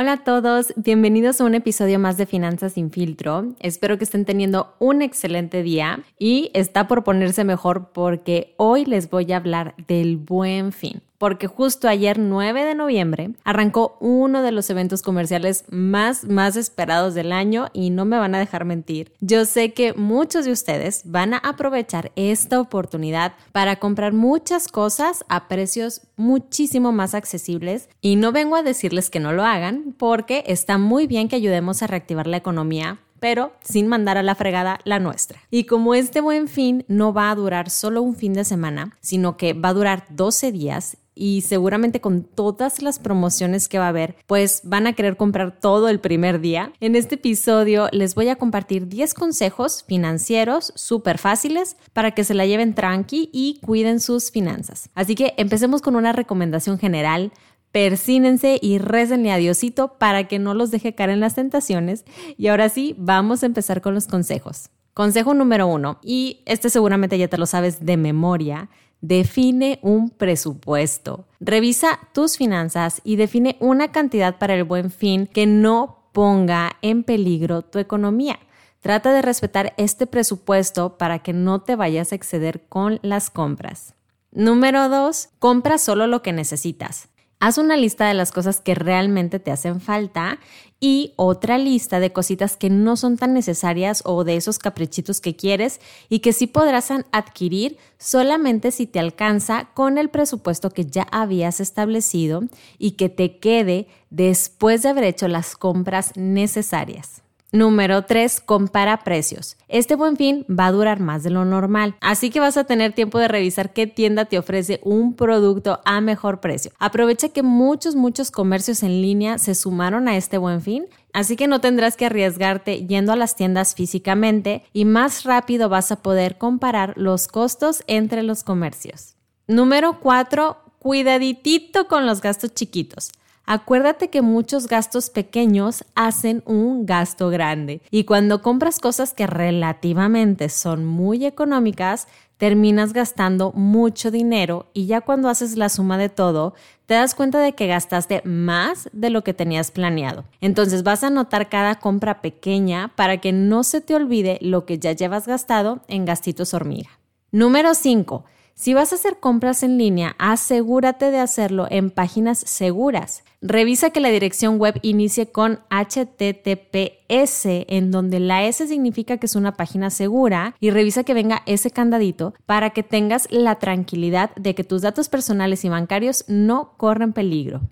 Hola a todos, bienvenidos a un episodio más de Finanzas sin filtro. Espero que estén teniendo un excelente día y está por ponerse mejor porque hoy les voy a hablar del buen fin porque justo ayer 9 de noviembre arrancó uno de los eventos comerciales más, más esperados del año y no me van a dejar mentir. Yo sé que muchos de ustedes van a aprovechar esta oportunidad para comprar muchas cosas a precios muchísimo más accesibles y no vengo a decirles que no lo hagan porque está muy bien que ayudemos a reactivar la economía pero sin mandar a la fregada la nuestra. Y como este buen fin no va a durar solo un fin de semana, sino que va a durar 12 días y seguramente con todas las promociones que va a haber, pues van a querer comprar todo el primer día. En este episodio les voy a compartir 10 consejos financieros súper fáciles para que se la lleven tranqui y cuiden sus finanzas. Así que empecemos con una recomendación general persínense y récenle a Diosito para que no los deje caer en las tentaciones. Y ahora sí, vamos a empezar con los consejos. Consejo número uno, y este seguramente ya te lo sabes de memoria, define un presupuesto. Revisa tus finanzas y define una cantidad para el buen fin que no ponga en peligro tu economía. Trata de respetar este presupuesto para que no te vayas a exceder con las compras. Número dos, compra solo lo que necesitas. Haz una lista de las cosas que realmente te hacen falta y otra lista de cositas que no son tan necesarias o de esos caprichitos que quieres y que sí podrás adquirir solamente si te alcanza con el presupuesto que ya habías establecido y que te quede después de haber hecho las compras necesarias. Número 3. Compara precios. Este buen fin va a durar más de lo normal, así que vas a tener tiempo de revisar qué tienda te ofrece un producto a mejor precio. Aprovecha que muchos, muchos comercios en línea se sumaron a este buen fin, así que no tendrás que arriesgarte yendo a las tiendas físicamente y más rápido vas a poder comparar los costos entre los comercios. Número 4. Cuidaditito con los gastos chiquitos. Acuérdate que muchos gastos pequeños hacen un gasto grande y cuando compras cosas que relativamente son muy económicas, terminas gastando mucho dinero y ya cuando haces la suma de todo, te das cuenta de que gastaste más de lo que tenías planeado. Entonces vas a notar cada compra pequeña para que no se te olvide lo que ya llevas gastado en gastitos hormiga. Número 5. Si vas a hacer compras en línea, asegúrate de hacerlo en páginas seguras. Revisa que la dirección web inicie con HTTPS, en donde la S significa que es una página segura, y revisa que venga ese candadito para que tengas la tranquilidad de que tus datos personales y bancarios no corren peligro.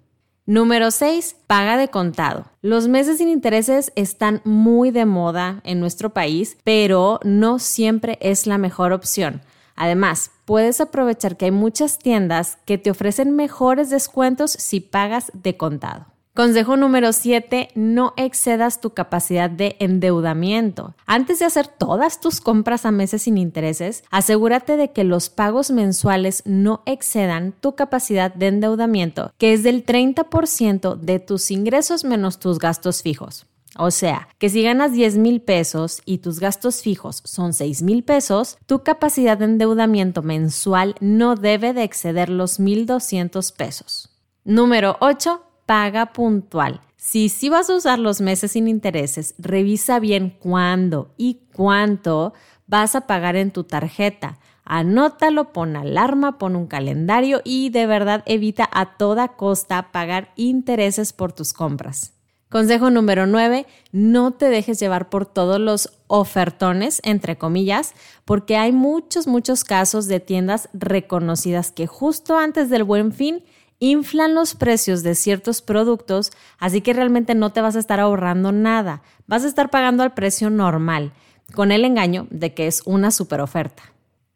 Número 6. Paga de contado. Los meses sin intereses están muy de moda en nuestro país, pero no siempre es la mejor opción. Además, puedes aprovechar que hay muchas tiendas que te ofrecen mejores descuentos si pagas de contado. Consejo número 7, no excedas tu capacidad de endeudamiento. Antes de hacer todas tus compras a meses sin intereses, asegúrate de que los pagos mensuales no excedan tu capacidad de endeudamiento, que es del 30% de tus ingresos menos tus gastos fijos. O sea, que si ganas 10 mil pesos y tus gastos fijos son 6 mil pesos, tu capacidad de endeudamiento mensual no debe de exceder los 1.200 pesos. Número 8. Paga puntual. Si sí vas a usar los meses sin intereses, revisa bien cuándo y cuánto vas a pagar en tu tarjeta. Anótalo, pon alarma, pon un calendario y de verdad evita a toda costa pagar intereses por tus compras. Consejo número 9, no te dejes llevar por todos los ofertones, entre comillas, porque hay muchos, muchos casos de tiendas reconocidas que justo antes del buen fin inflan los precios de ciertos productos, así que realmente no te vas a estar ahorrando nada, vas a estar pagando al precio normal, con el engaño de que es una super oferta.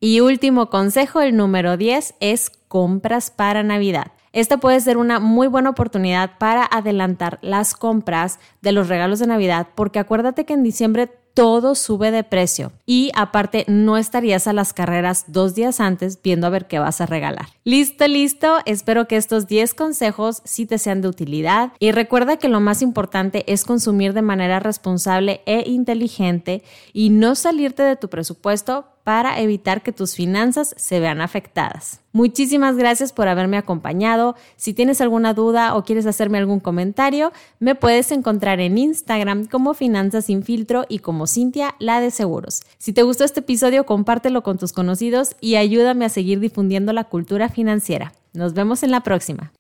Y último consejo, el número 10, es compras para Navidad. Esta puede ser una muy buena oportunidad para adelantar las compras de los regalos de Navidad, porque acuérdate que en diciembre todo sube de precio y aparte no estarías a las carreras dos días antes viendo a ver qué vas a regalar. Listo, listo. Espero que estos 10 consejos sí te sean de utilidad y recuerda que lo más importante es consumir de manera responsable e inteligente y no salirte de tu presupuesto para evitar que tus finanzas se vean afectadas. Muchísimas gracias por haberme acompañado. Si tienes alguna duda o quieres hacerme algún comentario, me puedes encontrar en Instagram como Finanzas sin filtro y como Cintia, la de seguros. Si te gustó este episodio, compártelo con tus conocidos y ayúdame a seguir difundiendo la cultura financiera. Nos vemos en la próxima.